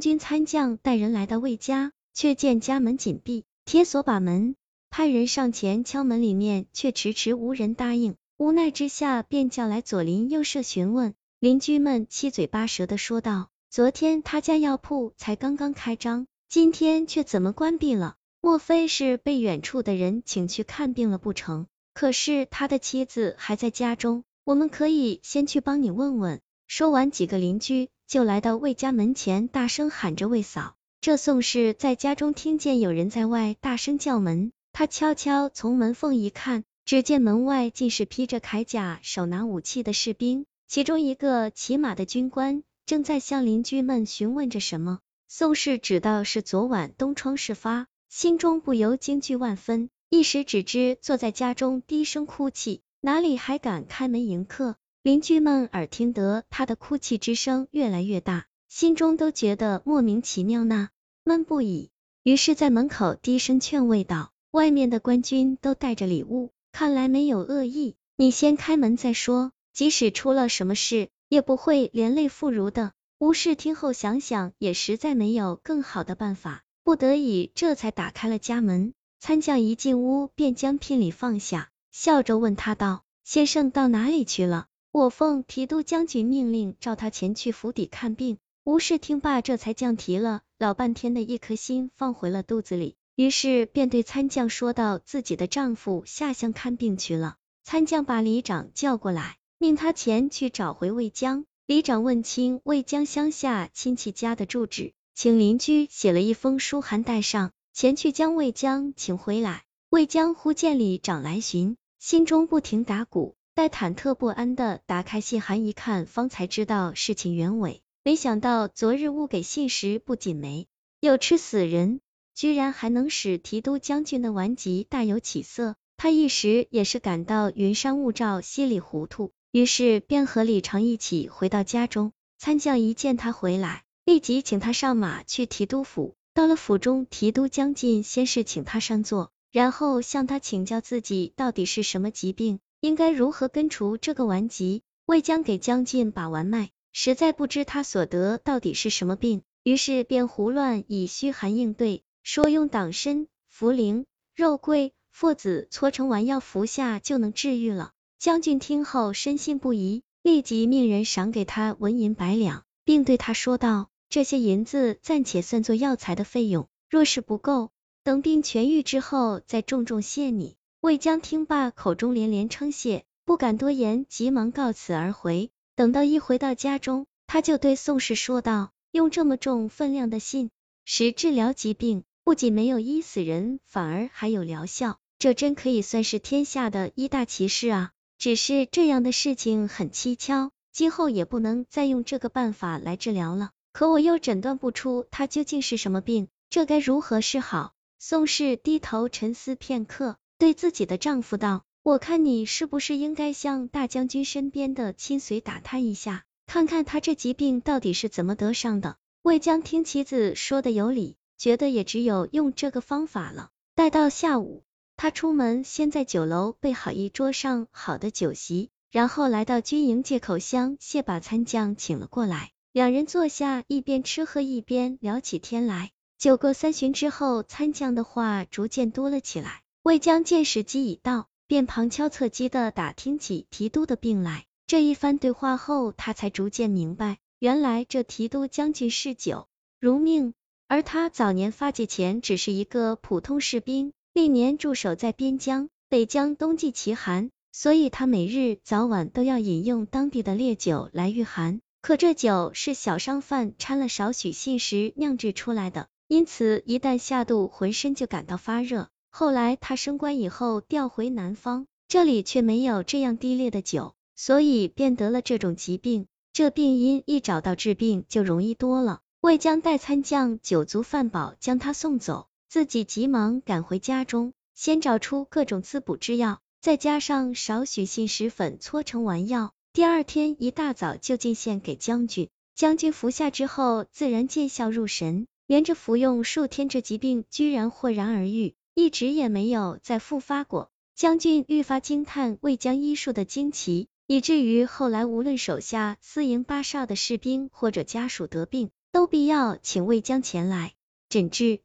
军参将带人来到魏家，却见家门紧闭，铁锁把门，派人上前敲门，里面却迟迟无人答应。无奈之下，便叫来左邻右舍询问。邻居们七嘴八舌的说道：“昨天他家药铺才刚刚开张，今天却怎么关闭了？莫非是被远处的人请去看病了不成？可是他的妻子还在家中，我们可以先去帮你问问。”说完，几个邻居就来到魏家门前，大声喊着：“魏嫂！”这宋氏在家中听见有人在外大声叫门，他悄悄从门缝一看。只见门外尽是披着铠甲、手拿武器的士兵，其中一个骑马的军官正在向邻居们询问着什么。宋氏知道是昨晚东窗事发，心中不由惊惧万分，一时只知坐在家中低声哭泣，哪里还敢开门迎客？邻居们耳听得他的哭泣之声越来越大，心中都觉得莫名其妙纳闷不已，于是，在门口低声劝慰道：“外面的官军都带着礼物。”看来没有恶意，你先开门再说。即使出了什么事，也不会连累妇孺的。吴氏听后想想，也实在没有更好的办法，不得已这才打开了家门。参将一进屋，便将聘礼放下，笑着问他道：“先生到哪里去了？我奉提督将军命令，召他前去府邸看病。”吴氏听罢，这才降提了老半天的一颗心放回了肚子里。于是便对参将说道：“自己的丈夫下乡看病去了。”参将把里长叫过来，命他前去找回魏江。里长问清魏江乡下亲戚家的住址，请邻居写了一封书函带上，前去将魏江请回来。魏江忽见里长来寻，心中不停打鼓，待忐忑不安的打开信函一看，方才知道事情原委。没想到昨日误给信时，不仅没有吃死人。居然还能使提督将军的顽疾大有起色，他一时也是感到云山雾罩，稀里糊涂，于是便和李长一起回到家中。参将一见他回来，立即请他上马去提督府。到了府中，提督将军先是请他上座，然后向他请教自己到底是什么疾病，应该如何根除这个顽疾。魏将给将军把完脉，实在不知他所得到底是什么病，于是便胡乱以虚寒应对。说用党参、茯苓、肉桂、附子搓成丸药服下就能治愈了。将军听后深信不疑，立即命人赏给他纹银百两，并对他说道：“这些银子暂且算作药材的费用，若是不够，等病痊愈之后再重重谢你。”魏江听罢，口中连连称谢，不敢多言，急忙告辞而回。等到一回到家中，他就对宋氏说道：“用这么重分量的信，实治疗疾病。”不仅没有医死人，反而还有疗效，这真可以算是天下的一大奇事啊！只是这样的事情很蹊跷，今后也不能再用这个办法来治疗了。可我又诊断不出他究竟是什么病，这该如何是好？宋氏低头沉思片刻，对自己的丈夫道：“我看你是不是应该向大将军身边的亲随打探一下，看看他这疾病到底是怎么得上的？”魏江听妻子说的有理。觉得也只有用这个方法了。待到下午，他出门，先在酒楼备好一桌上好的酒席，然后来到军营借口香谢把参将请了过来。两人坐下，一边吃喝一边聊起天来。酒过三巡之后，参将的话逐渐多了起来。魏将见时机已到，便旁敲侧击的打听起提督的病来。这一番对话后，他才逐渐明白，原来这提督将军嗜酒如命。而他早年发迹前只是一个普通士兵，历年驻守在边疆，北疆冬季奇寒，所以他每日早晚都要饮用当地的烈酒来御寒。可这酒是小商贩掺了少许信时酿制出来的，因此一旦下肚，浑身就感到发热。后来他升官以后调回南方，这里却没有这样低劣的酒，所以便得了这种疾病。这病因一找到治病就容易多了。魏将代参将酒足饭饱，将他送走，自己急忙赶回家中，先找出各种滋补之药，再加上少许信石粉搓成丸药，第二天一大早就进献给将军。将军服下之后，自然见效入神，连着服用数天，这疾病居然豁然而愈，一直也没有再复发过。将军愈发惊叹魏江医术的惊奇，以至于后来无论手下四营八哨的士兵或者家属得病。都必要请魏江前来诊治。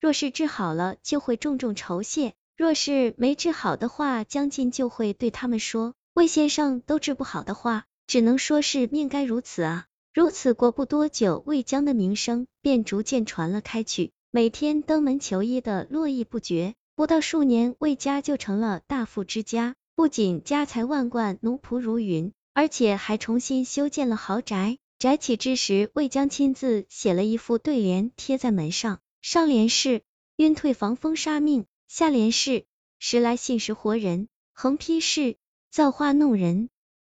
若是治好了，就会重重酬谢；若是没治好的话，将军就会对他们说，魏先生都治不好的话，只能说是命该如此啊。如此过不多久，魏江的名声便逐渐传了开去，每天登门求医的络绎不绝。不到数年，魏家就成了大富之家，不仅家财万贯，奴仆如云，而且还重新修建了豪宅。宅起之时，魏江亲自写了一副对联贴在门上。上联是晕退防风杀命，下联是时来信时活人，横批是造化弄人。